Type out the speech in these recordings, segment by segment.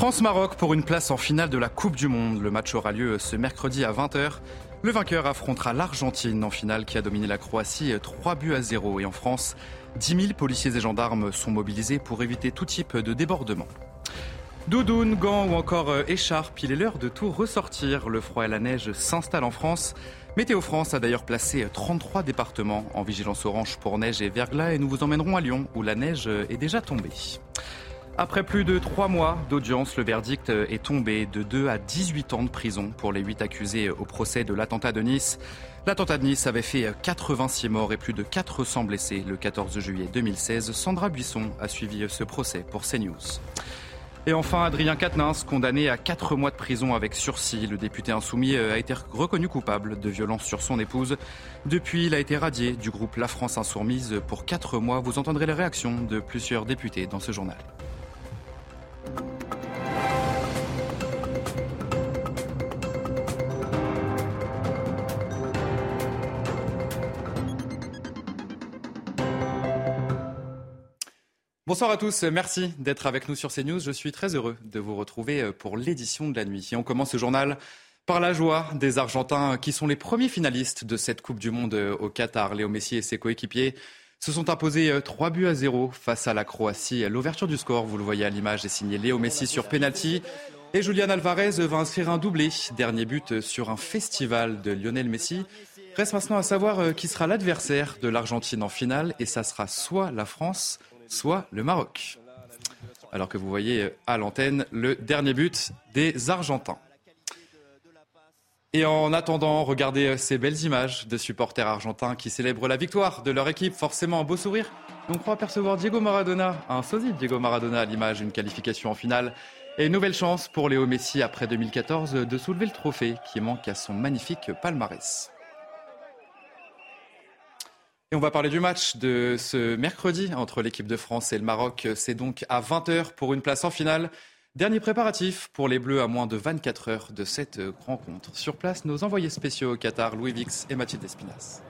France-Maroc pour une place en finale de la Coupe du Monde. Le match aura lieu ce mercredi à 20h. Le vainqueur affrontera l'Argentine en finale qui a dominé la Croatie 3 buts à 0. Et en France, 10 000 policiers et gendarmes sont mobilisés pour éviter tout type de débordement. Doudoune, gants ou encore euh, écharpe, il est l'heure de tout ressortir. Le froid et la neige s'installent en France. Météo France a d'ailleurs placé 33 départements en vigilance orange pour neige et verglas et nous vous emmènerons à Lyon où la neige est déjà tombée. Après plus de trois mois d'audience, le verdict est tombé de 2 à 18 ans de prison pour les 8 accusés au procès de l'attentat de Nice. L'attentat de Nice avait fait 86 morts et plus de 400 blessés le 14 juillet 2016. Sandra Buisson a suivi ce procès pour CNews. Et enfin, Adrien Quatennens, condamné à 4 mois de prison avec sursis. Le député insoumis a été reconnu coupable de violence sur son épouse. Depuis, il a été radié du groupe La France Insoumise pour 4 mois. Vous entendrez les réactions de plusieurs députés dans ce journal. Bonsoir à tous, merci d'être avec nous sur CNews. Je suis très heureux de vous retrouver pour l'édition de la nuit. Et on commence ce journal par la joie des Argentins qui sont les premiers finalistes de cette Coupe du Monde au Qatar. Léo Messi et ses coéquipiers se sont imposés 3 buts à 0 face à la Croatie. L'ouverture du score, vous le voyez à l'image, est signée Léo Messi sur penalty. Et Julian Alvarez va inscrire un doublé. Dernier but sur un festival de Lionel Messi. Reste maintenant à savoir qui sera l'adversaire de l'Argentine en finale. Et ça sera soit la France, soit le Maroc. Alors que vous voyez à l'antenne le dernier but des Argentins. Et en attendant, regardez ces belles images de supporters argentins qui célèbrent la victoire de leur équipe. Forcément un beau sourire. On croit apercevoir Diego Maradona, un sosie Diego Maradona à l'image, une qualification en finale. Et une nouvelle chance pour Léo Messi après 2014 de soulever le trophée qui manque à son magnifique palmarès. Et on va parler du match de ce mercredi entre l'équipe de France et le Maroc. C'est donc à 20h pour une place en finale. Dernier préparatif pour les Bleus à moins de 24 heures de cette rencontre. Sur place, nos envoyés spéciaux au Qatar, Louis Vix et Mathilde Espinas.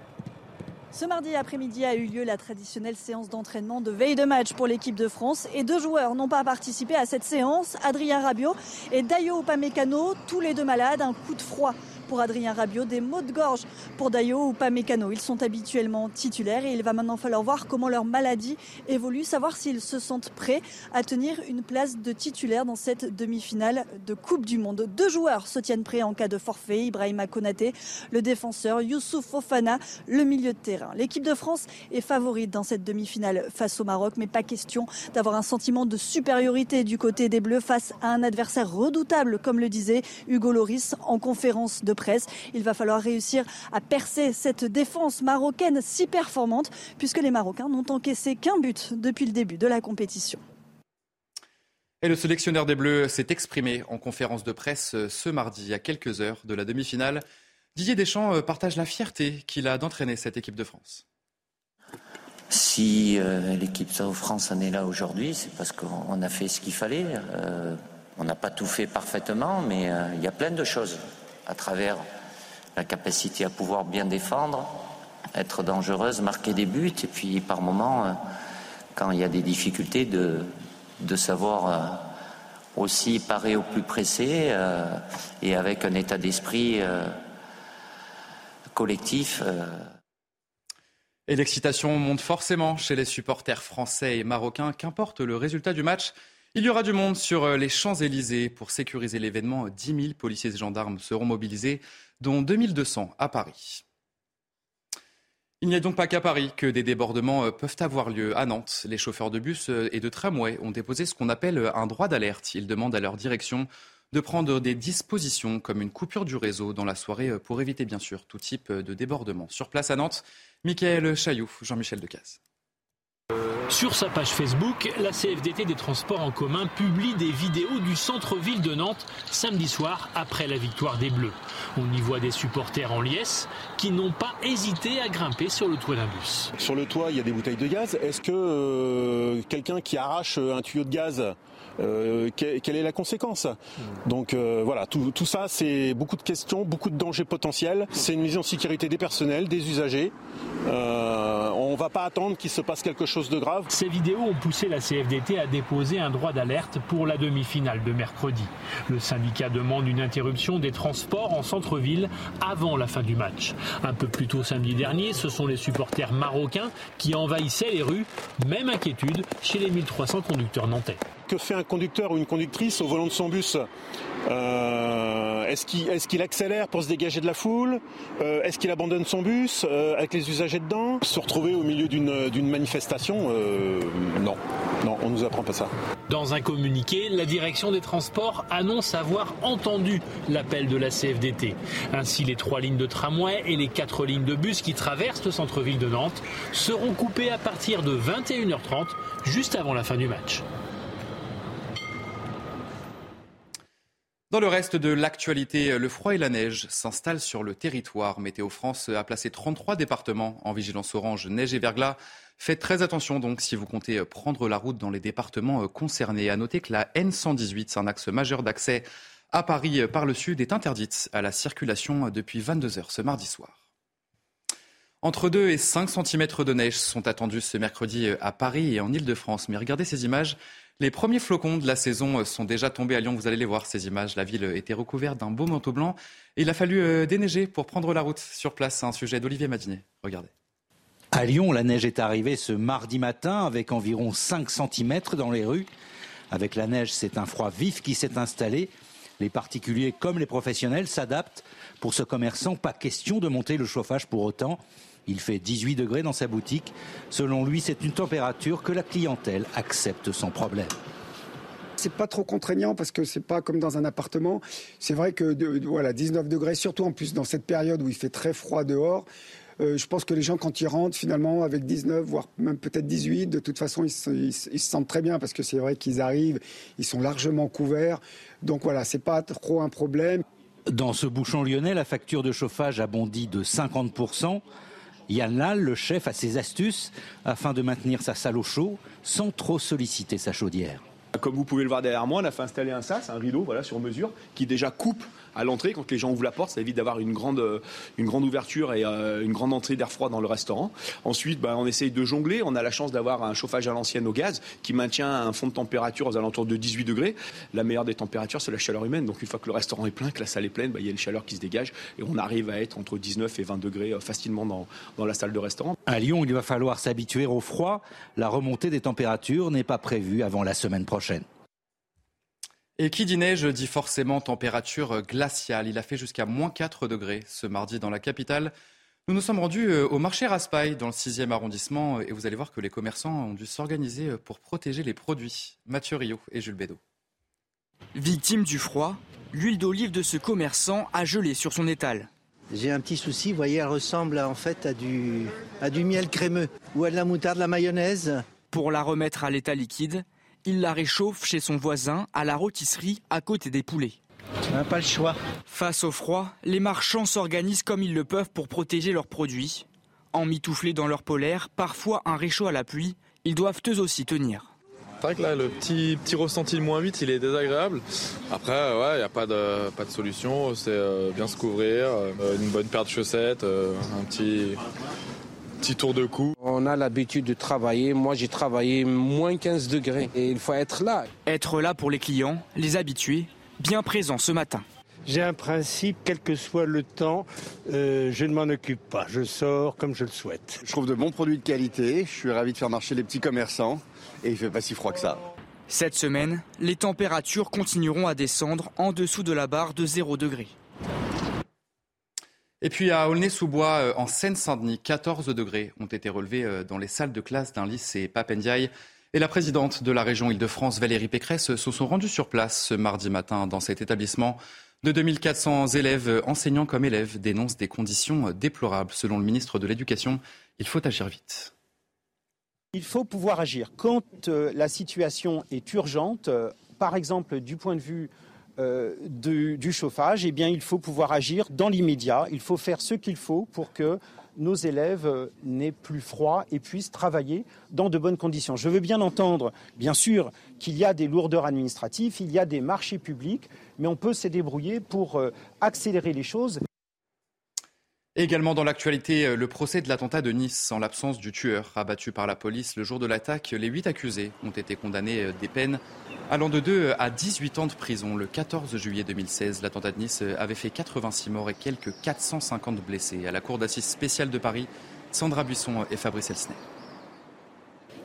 Ce mardi après-midi a eu lieu la traditionnelle séance d'entraînement de veille de match pour l'équipe de France et deux joueurs n'ont pas participé à cette séance, Adrien Rabiot et Dayo Upamecano, tous les deux malades, un coup de froid pour Adrien Rabiot, des maux de gorge pour Dayo ou Pamecano. Ils sont habituellement titulaires et il va maintenant falloir voir comment leur maladie évolue, savoir s'ils se sentent prêts à tenir une place de titulaire dans cette demi-finale de Coupe du Monde. Deux joueurs se tiennent prêts en cas de forfait, Ibrahima Konaté, le défenseur, Youssouf Fofana, le milieu de terrain. L'équipe de France est favorite dans cette demi-finale face au Maroc, mais pas question d'avoir un sentiment de supériorité du côté des Bleus face à un adversaire redoutable, comme le disait Hugo Loris en conférence de presse. Il va falloir réussir à percer cette défense marocaine si performante, puisque les Marocains n'ont encaissé qu'un but depuis le début de la compétition. Et le sélectionneur des Bleus s'est exprimé en conférence de presse ce mardi, à quelques heures de la demi-finale. Didier Deschamps partage la fierté qu'il a d'entraîner cette équipe de France. Si euh, l'équipe de France en est là aujourd'hui, c'est parce qu'on a fait ce qu'il fallait. Euh, on n'a pas tout fait parfaitement, mais euh, il y a plein de choses à travers la capacité à pouvoir bien défendre, être dangereuse, marquer des buts, et puis par moments, quand il y a des difficultés, de, de savoir aussi parer au plus pressé et avec un état d'esprit collectif. Et l'excitation monte forcément chez les supporters français et marocains. Qu'importe le résultat du match, il y aura du monde sur les Champs-Élysées pour sécuriser l'événement. 10 000 policiers et gendarmes seront mobilisés, dont 2200 à Paris. Il n'y a donc pas qu'à Paris que des débordements peuvent avoir lieu. À Nantes, les chauffeurs de bus et de tramway ont déposé ce qu'on appelle un droit d'alerte. Ils demandent à leur direction de prendre des dispositions comme une coupure du réseau dans la soirée pour éviter bien sûr tout type de débordement. Sur place à Nantes, Michael Chailloux, Jean-Michel Decaze. Sur sa page Facebook, la CFDT des transports en commun publie des vidéos du centre-ville de Nantes samedi soir après la victoire des Bleus. On y voit des supporters en liesse qui n'ont pas hésité à grimper sur le toit d'un bus. Sur le toit, il y a des bouteilles de gaz. Est-ce que euh, quelqu'un qui arrache un tuyau de gaz euh, quelle est la conséquence Donc euh, voilà, tout, ça, c'est beaucoup de questions, beaucoup de dangers potentiels. C'est une mise en sécurité des personnels, des usagers. Euh, on ne va pas attendre qu'il se passe quelque chose de grave. Ces vidéos ont poussé la CFDT à déposer un droit d'alerte pour la demi-finale de mercredi. Le syndicat demande une interruption des transports en centre-ville avant la fin du match. Un peu plus tôt samedi dernier, ce sont les supporters marocains qui envahissaient les rues. Même inquiétude chez les 1300 conducteurs nantais que fait un conducteur ou une conductrice au volant de son bus euh, Est-ce qu'il accélère pour se dégager de la foule euh, Est-ce qu'il abandonne son bus euh, avec les usagers dedans Se retrouver au milieu d'une manifestation Non, non, on nous apprend pas ça. Dans un communiqué, la direction des transports annonce avoir entendu l'appel de la CFDT. Ainsi, les trois lignes de tramway et les quatre lignes de bus qui traversent le centre-ville de Nantes seront coupées à partir de 21h30, juste avant la fin du match. Dans le reste de l'actualité, le froid et la neige s'installent sur le territoire. Météo France a placé 33 départements en vigilance orange neige et verglas. Faites très attention donc si vous comptez prendre la route dans les départements concernés. À noter que la N118, un axe majeur d'accès à Paris par le sud, est interdite à la circulation depuis 22 heures ce mardi soir. Entre 2 et 5 cm de neige sont attendus ce mercredi à Paris et en Ile-de-France. Mais regardez ces images. Les premiers flocons de la saison sont déjà tombés à Lyon. Vous allez les voir, ces images. La ville était recouverte d'un beau manteau blanc. Et il a fallu euh, déneiger pour prendre la route sur place. Un sujet d'Olivier Madinet. Regardez. À Lyon, la neige est arrivée ce mardi matin avec environ 5 cm dans les rues. Avec la neige, c'est un froid vif qui s'est installé. Les particuliers comme les professionnels s'adaptent. Pour ce commerçant, pas question de monter le chauffage pour autant. Il fait 18 degrés dans sa boutique. Selon lui, c'est une température que la clientèle accepte sans problème. C'est pas trop contraignant parce que c'est pas comme dans un appartement. C'est vrai que voilà 19 degrés, surtout en plus dans cette période où il fait très froid dehors. Euh, je pense que les gens, quand ils rentrent, finalement, avec 19, voire même peut-être 18, de toute façon, ils se, sentent très bien parce que c'est vrai qu'ils arrivent, ils sont largement couverts. Donc voilà, c'est pas trop un problème. Dans ce bouchon lyonnais, la facture de chauffage a bondi de 50 Yann Lal, le chef, a ses astuces afin de maintenir sa salle au chaud sans trop solliciter sa chaudière. Comme vous pouvez le voir derrière moi, on a fait installer un sas, un rideau voilà, sur mesure, qui déjà coupe à l'entrée. Quand les gens ouvrent la porte, ça évite d'avoir une grande, une grande ouverture et euh, une grande entrée d'air froid dans le restaurant. Ensuite, bah, on essaye de jongler. On a la chance d'avoir un chauffage à l'ancienne au gaz qui maintient un fond de température aux alentours de 18 degrés. La meilleure des températures, c'est la chaleur humaine. Donc une fois que le restaurant est plein, que la salle est pleine, bah, il y a une chaleur qui se dégage et on arrive à être entre 19 et 20 degrés euh, facilement dans, dans la salle de restaurant. À Lyon, il va falloir s'habituer au froid. La remontée des températures n'est pas prévue avant la semaine prochaine. Et qui dit neige dit forcément température glaciale. Il a fait jusqu'à moins 4 degrés ce mardi dans la capitale. Nous nous sommes rendus euh, au marché Raspail dans le 6e arrondissement et vous allez voir que les commerçants ont dû s'organiser euh, pour protéger les produits. Mathieu Rio et Jules Bédot. Victime du froid, l'huile d'olive de ce commerçant a gelé sur son étal. J'ai un petit souci, vous voyez, elle ressemble en fait à du, à du miel crémeux ou à de la moutarde, de la mayonnaise. Pour la remettre à l'état liquide, il la réchauffe chez son voisin à la rôtisserie à côté des poulets. On n'a pas le choix. Face au froid, les marchands s'organisent comme ils le peuvent pour protéger leurs produits. Emmitouflés dans leur polaire, parfois un réchaud à la pluie, ils doivent eux aussi tenir. C'est vrai que là, le petit, petit ressenti de moins 8, il est désagréable. Après, ouais, il n'y a pas de, pas de solution. C'est euh, bien se couvrir, euh, une bonne paire de chaussettes, euh, un petit, petit tour de cou. On a l'habitude de travailler. Moi, j'ai travaillé moins 15 degrés et il faut être là. Être là pour les clients, les habitués, bien présents ce matin. J'ai un principe, quel que soit le temps, euh, je ne m'en occupe pas. Je sors comme je le souhaite. Je trouve de bons produits de qualité. Je suis ravi de faire marcher les petits commerçants et il fait pas si froid que ça. Cette semaine, les températures continueront à descendre en dessous de la barre de 0 degré. Et puis à Aulnay-sous-Bois, euh, en Seine-Saint-Denis, 14 degrés ont été relevés euh, dans les salles de classe d'un lycée Papendiaï. Et la présidente de la région Île-de-France, Valérie Pécresse, se sont rendues sur place ce mardi matin dans cet établissement. De 2400 élèves, enseignants comme élèves, dénoncent des conditions déplorables. Selon le ministre de l'Éducation, il faut agir vite. Il faut pouvoir agir. Quand euh, la situation est urgente, euh, par exemple du point de vue euh, du, chauffage, eh bien, il faut pouvoir agir dans l'immédiat. Il faut faire ce qu'il faut pour que nos élèves n'aient plus froid et puissent travailler dans de bonnes conditions. Je veux bien entendre, bien sûr, qu'il y a des lourdeurs administratives, il y a des marchés publics, mais on peut se débrouiller pour accélérer les choses. Également dans l'actualité, euh, le procès de l'attentat de Nice. En l'absence du tueur abattu par la police le jour de l'attaque, les huit accusés ont été condamnés euh, des peines allant de 2 à 18 ans de prison. Le 14 juillet 2016, l'attentat de Nice euh, avait fait 86 morts et quelques 450 blessés. À la cour d'assises spéciale de Paris, Sandra Buisson et Fabrice Elsner.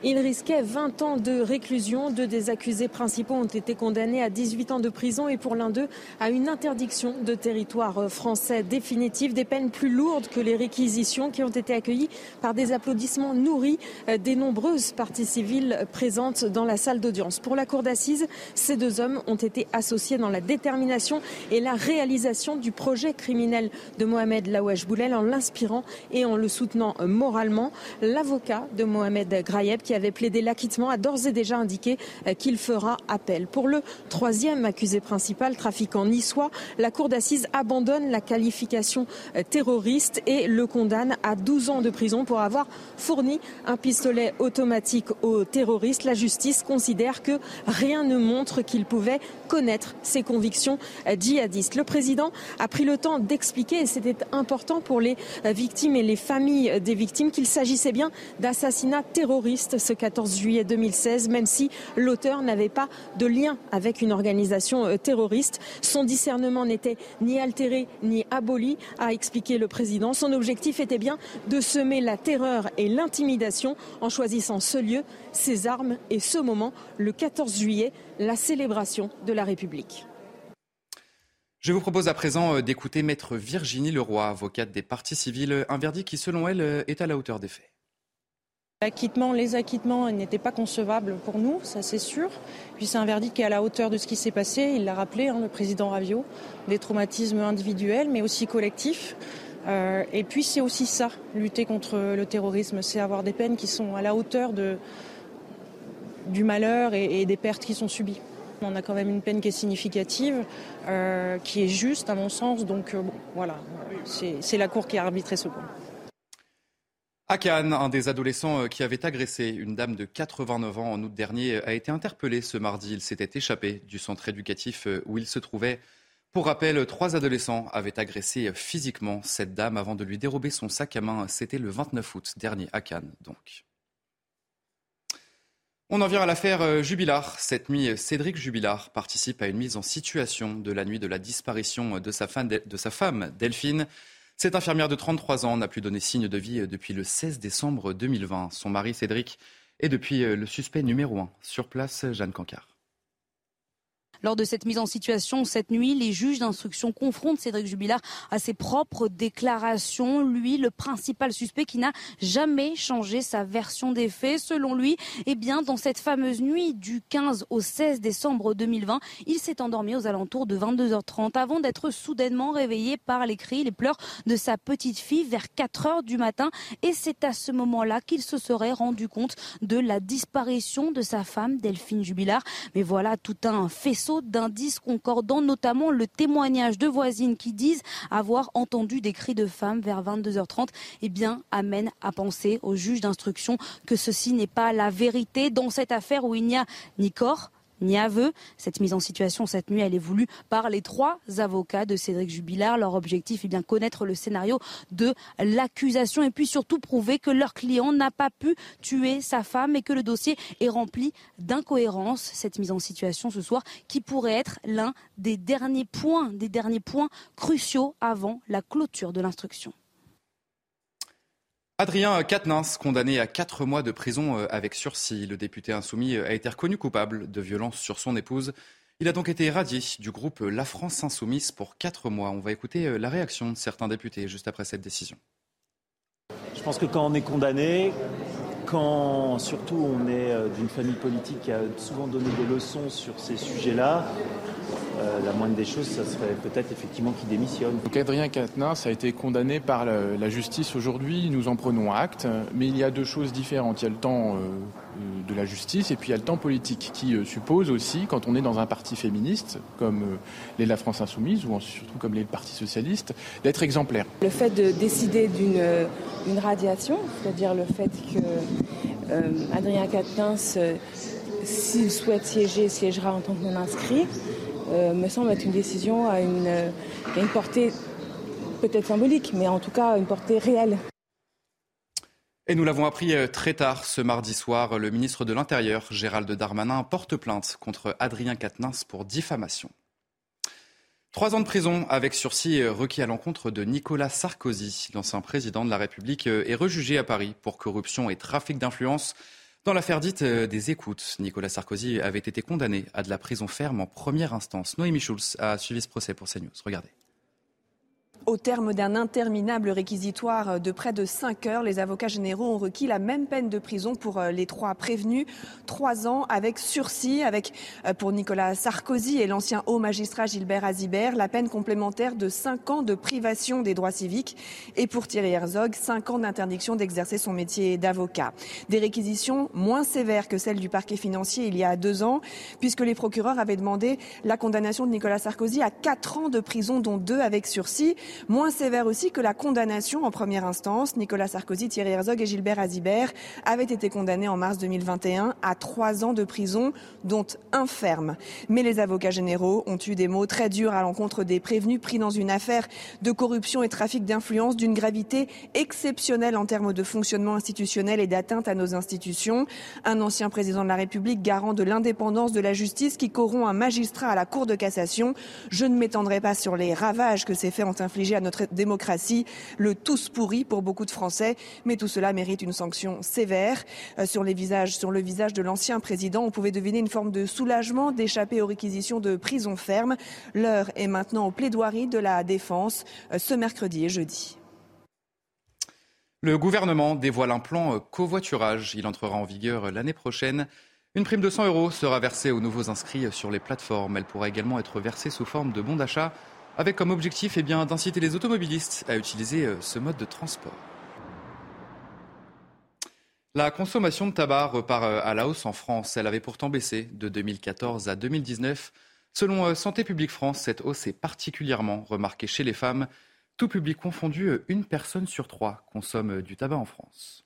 Il risquait 20 ans de réclusion. Deux des accusés principaux ont été condamnés à 18 ans de prison et pour l'un d'eux à une interdiction de territoire français définitive. Des peines plus lourdes que les réquisitions qui ont été accueillies par des applaudissements nourris des nombreuses parties civiles présentes dans la salle d'audience. Pour la cour d'assises, ces deux hommes ont été associés dans la détermination et la réalisation du projet criminel de Mohamed Laouesh Boulel en l'inspirant et en le soutenant moralement. L'avocat de Mohamed Grayeb qui avait plaidé l'acquittement, a d'ores et déjà indiqué euh, qu'il fera appel. Pour le troisième accusé principal, trafiquant niçois, la cour d'assises abandonne la qualification euh, terroriste et le condamne à 12 ans de prison pour avoir fourni un pistolet automatique aux terroristes. La justice considère que rien ne montre qu'il pouvait connaître ses convictions euh, djihadistes. Le président a pris le temps d'expliquer, et c'était important pour les victimes et les familles des victimes, qu'il s'agissait bien d'assassinats terroristes ce 14 juillet 2016, même si l'auteur n'avait pas de lien avec une organisation euh, terroriste. Son discernement n'était ni altéré ni aboli, a expliqué le président. Son objectif était bien de semer la terreur et l'intimidation en choisissant ce lieu, ses armes et ce moment, le 14 juillet, la célébration de la République. Je vous propose à présent euh, d'écouter maître Virginie Leroy, avocate des parties civiles, un verdict qui, selon elle, euh, est à la hauteur des faits. L'acquittement, les acquittements n'étaient pas concevables pour nous, ça c'est sûr. Puis c'est un verdict qui est à la hauteur de ce qui s'est passé, il l'a rappelé, hein, le président Ravio, des traumatismes individuels mais aussi collectifs. Euh, et puis c'est aussi ça, lutter contre le terrorisme, c'est avoir des peines qui sont à la hauteur du malheur et, des pertes qui sont subies. On a quand même une peine qui est significative, euh, qui est juste à mon sens, donc euh, voilà, c'est la Cour qui a arbitré ce point. À Cannes, un des adolescents euh, qui avait agressé une dame de 89 ans en août dernier a été interpellé ce mardi. Il s'était échappé du centre éducatif euh, où il se trouvait. Pour rappel, trois adolescents avaient agressé physiquement cette dame avant de lui dérober son sac à main. C'était le 29 août dernier à Cannes, donc. On en vient à l'affaire euh, Jubilard. Cette nuit, Cédric Jubilard participe à une mise en situation de la nuit de la disparition de sa femme Delphine. Cette infirmière de 33 ans n'a plus donné signe de vie depuis le 16 décembre 2020. Son mari Cédric est depuis le suspect numéro un. Sur place, Jeanne Cancard. Lors de cette mise en situation cette nuit, les juges d'instruction confrontent Cédric Jubilard à ses propres déclarations. Lui, le principal suspect qui n'a jamais changé sa version des faits. Selon lui, eh bien, dans cette fameuse nuit du 15 au 16 décembre 2020, il s'est endormi aux alentours de 22h30 avant d'être soudainement réveillé par les cris, les pleurs de sa petite fille vers 4 heures du matin. Et c'est à ce moment-là qu'il se serait rendu compte de la disparition de sa femme, Delphine Jubilard. Mais voilà tout un faisceau d'indices concordants, notamment le témoignage de voisines qui disent avoir entendu des cris de femmes vers 22h30, eh bien, amène à penser au juge d'instruction que ceci n'est pas la vérité. Dans cette affaire où il n'y a ni corps, ni aveu. Cette mise en situation cette nuit, elle est voulue par les trois avocats de Cédric Jubilard. Leur objectif est bien connaître le scénario de l'accusation et puis surtout prouver que leur client n'a pas pu tuer sa femme et que le dossier est rempli d'incohérences. Cette mise en situation ce soir qui pourrait être l'un des derniers points, des derniers points cruciaux avant la clôture de l'instruction. Adrien Quatennens, condamné à quatre mois de prison euh, avec sursis. Le député insoumis a été reconnu coupable de violence sur son épouse. Il a donc été radié du groupe La France Insoumise pour quatre mois. On va écouter euh, la réaction de certains députés juste après cette décision. Je pense que quand on est condamné, quand surtout on est euh, d'une famille politique qui a souvent donné des leçons sur ces sujets-là, euh, la moindre des choses, ça serait peut-être effectivement qu'il démissionne. Donc Adrien Quatennens a été condamné par la justice aujourd'hui, nous en prenons acte, mais il y a deux choses différentes. Il y a le temps euh, de la justice et puis il y a le temps politique qui euh, suppose aussi, quand on est dans un parti féministe, comme l'est la France Insoumise ou surtout comme l'est le Parti Socialiste, d'être exemplaire. Le fait de décider d'une radiation, c'est-à-dire le fait que Adrien Quatennens, s'il souhaite siéger, siégera en tant que non-inscrit, euh, me semble être une décision à une, une portée peut-être symbolique, mais en tout cas une portée réelle. Et nous l'avons appris euh, très tard ce mardi soir, le ministre de l'Intérieur, Gérald Darmanin, porte plainte contre Adrien Quatennens pour diffamation. Trois ans de prison avec sursis euh, requis à l'encontre de Nicolas Sarkozy. L'ancien président de la République est rejugé à Paris pour corruption et trafic d'influence. Dans l'affaire dite euh, des écoutes, Nicolas Sarkozy avait été condamné à de la prison ferme en première instance. Noémie Schulz a suivi ce procès pour CNews. Regardez. Au terme d'un interminable réquisitoire de près de 5 heures, les avocats généraux ont requis la même peine de prison pour euh, les trois prévenus, trois ans avec sursis, avec euh, pour Nicolas Sarkozy et l'ancien haut magistrat Gilbert Azibert, la peine complémentaire de 5 ans de privation des droits civiques et pour Thierry Herzog, 5 ans d'interdiction d'exercer son métier d'avocat. Des réquisitions moins sévères que celles du parquet financier il y a deux ans, puisque les procureurs avaient demandé la condamnation de Nicolas Sarkozy à 4 ans de prison, dont deux avec sursis. Moins sévère aussi que la condamnation en première instance. Nicolas Sarkozy, Thierry Herzog et Gilbert Azibert avaient été condamnés en mars 2021 à trois ans de prison, dont un ferme. Mais les avocats généraux ont eu des mots très durs à l'encontre des prévenus pris dans une affaire de corruption et trafic d'influence d'une gravité exceptionnelle en termes de fonctionnement institutionnel et d'atteinte à nos institutions. Un ancien président de la République garant de l'indépendance de la justice qui corrompt un magistrat à la Cour de cassation. Je ne m'étendrai pas sur les ravages que ces faits ont infligés à notre démocratie, le tous pourri pour beaucoup de Français. Mais tout cela mérite une sanction sévère. Euh, sur, les visages, sur le visage de l'ancien président, on pouvait deviner une forme de soulagement d'échapper aux réquisitions de prison ferme. L'heure est maintenant aux plaidoiries de la défense euh, ce mercredi et jeudi. Le gouvernement dévoile un plan euh, covoiturage. Il entrera en vigueur l'année prochaine. Une prime de 100 euros sera versée aux nouveaux inscrits sur les plateformes. Elle pourra également être versée sous forme de bons d'achat avec comme objectif eh d'inciter les automobilistes à utiliser euh, ce mode de transport. La consommation de tabac repart euh, à la hausse en France. Elle avait pourtant baissé de 2014 à 2019. Selon euh, Santé publique France, cette hausse est particulièrement remarquée chez les femmes. Tout public confondu, une personne sur trois consomme du tabac en France.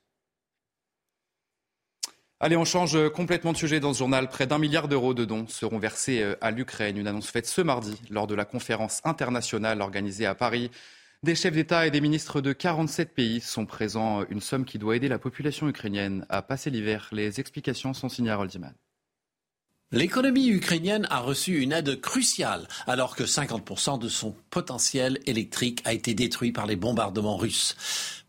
Allez, on change complètement de sujet dans ce journal. Près d'un milliard d'euros de dons seront versés euh, à l'Ukraine. Une annonce faite ce mardi lors de la conférence internationale organisée à Paris. Des chefs d'État et des ministres de 47 pays sont présents. Une somme qui doit aider la population ukrainienne à passer l'hiver. Les explications sont signées à Roldiman. L'économie ukrainienne a reçu une aide cruciale alors que 50% de son potentiel électrique a été détruit par les bombardements russes.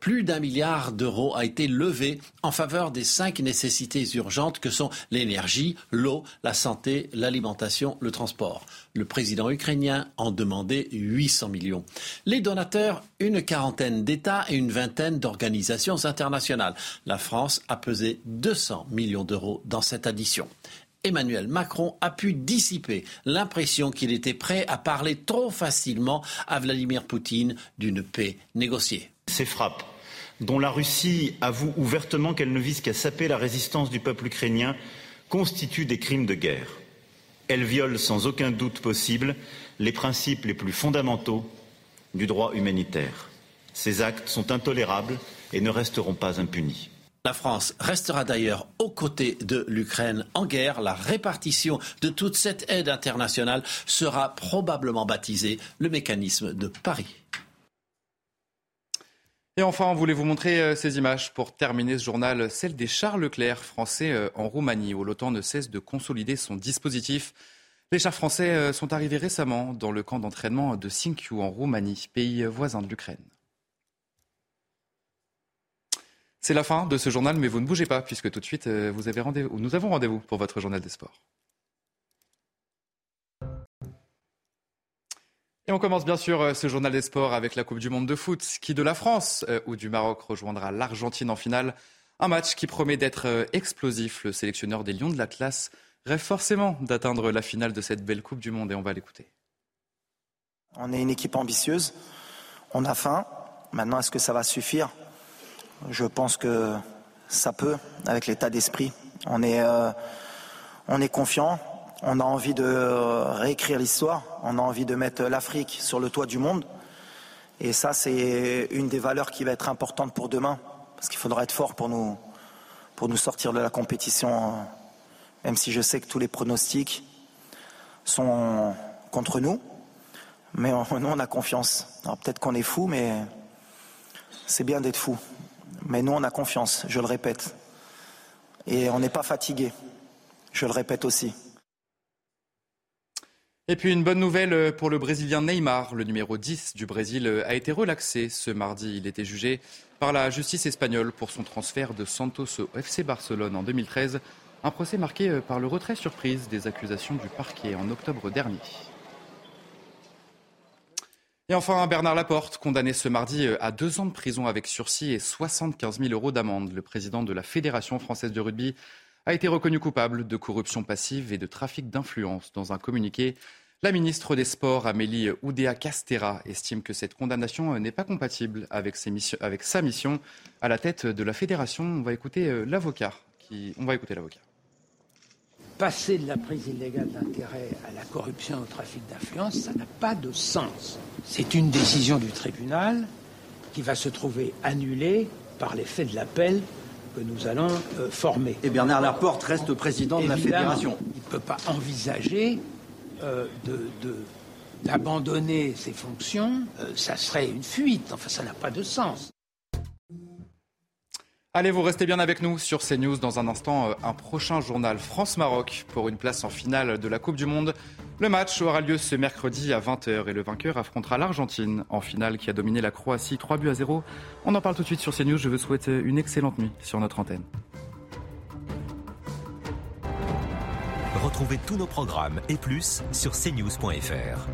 Plus d'un milliard d'euros a été levé en faveur des cinq nécessités urgentes que sont l'énergie, l'eau, la santé, l'alimentation, le transport. Le président ukrainien en demandait 800 millions. Les donateurs, une quarantaine d'États et une vingtaine d'organisations internationales. La France a pesé 200 millions d'euros dans cette addition. Emmanuel Macron a pu dissiper l'impression qu'il était prêt à parler trop facilement à Vladimir Poutine d'une paix négociée. Ces frappes, dont la Russie avoue ouvertement qu'elle ne vise qu'à saper la résistance du peuple ukrainien, constituent des crimes de guerre. Elles violent sans aucun doute possible les principes les plus fondamentaux du droit humanitaire. Ces actes sont intolérables et ne resteront pas impunis. La France restera d'ailleurs aux côtés de l'Ukraine en guerre. La répartition de toute cette aide internationale sera probablement baptisée le mécanisme de Paris. Et enfin, on voulait vous montrer euh, ces images pour terminer ce journal, celle des chars Leclerc français euh, en Roumanie, où l'OTAN ne cesse de consolider son dispositif. Les chars français euh, sont arrivés récemment dans le camp d'entraînement de Sinkiu en Roumanie, pays voisin de l'Ukraine. C'est la fin de ce journal, mais vous ne bougez pas, puisque tout de suite, euh, vous avez rendez-vous, nous avons rendez-vous pour votre journal des sports. Et on commence bien sûr euh, ce journal des sports avec la Coupe du Monde de foot, qui de la France euh, ou du Maroc rejoindra l'Argentine en finale. Un match qui promet d'être explosif. Le sélectionneur des Lions de l'Atlas rêve forcément d'atteindre la finale de cette belle Coupe du Monde et on va l'écouter. On est une équipe ambitieuse, on a faim. Maintenant, est-ce que ça va suffire? Je pense que ça peut, avec l'état d'esprit. On est, euh, on confiant, on a envie de réécrire l'histoire, on a envie de mettre l'Afrique sur le toit du monde. Et ça, c'est une des valeurs qui va être importante pour demain, parce qu'il faudra être fort pour nous, pour nous sortir de la compétition, même si je sais que tous les pronostics sont contre nous. Mais nous, on a confiance. Alors peut-être qu'on est fou, mais c'est bien d'être fou. Mais nous, on a confiance, je le répète. Et on n'est pas fatigué, je le répète aussi. Et puis une bonne nouvelle pour le Brésilien Neymar. Le numéro 10 du Brésil a été relaxé ce mardi. Il était jugé par la justice espagnole pour son transfert de Santos au FC Barcelone en 2013. Un procès marqué par le retrait surprise des accusations du parquet en octobre dernier. Et enfin, Bernard Laporte, condamné ce mardi à deux ans de prison avec sursis et 75 000 euros d'amende. Le président de la Fédération française de rugby a été reconnu coupable de corruption passive et de trafic d'influence. Dans un communiqué, la ministre des Sports, Amélie Oudéa-Castera, estime que cette condamnation n'est pas compatible avec, sa mission à la tête de la fédération. On va écouter l'avocat. Qui... On va écouter l'avocat. Passer de la prise illégale d'intérêt à la corruption au trafic d'influence, ça n'a pas de sens. C'est une décision du tribunal qui va se trouver annulée par l'effet de l'appel que nous allons euh, former. Et Bernard Laporte reste président de la fédération. Il ne peut pas envisager euh, d'abandonner de, ses fonctions. Euh, ça serait une fuite. Enfin, ça n'a pas de sens. Allez, vous restez bien avec nous sur CNews. Dans un instant, un prochain journal France-Maroc pour une place en finale de la Coupe du Monde. Le match aura lieu ce mercredi à 20h et le vainqueur affrontera l'Argentine en finale qui a dominé la Croatie 3 buts à 0. On en parle tout de suite sur CNews. Je vous souhaite une excellente nuit sur notre antenne. Retrouvez tous nos programmes et plus sur cnews.fr.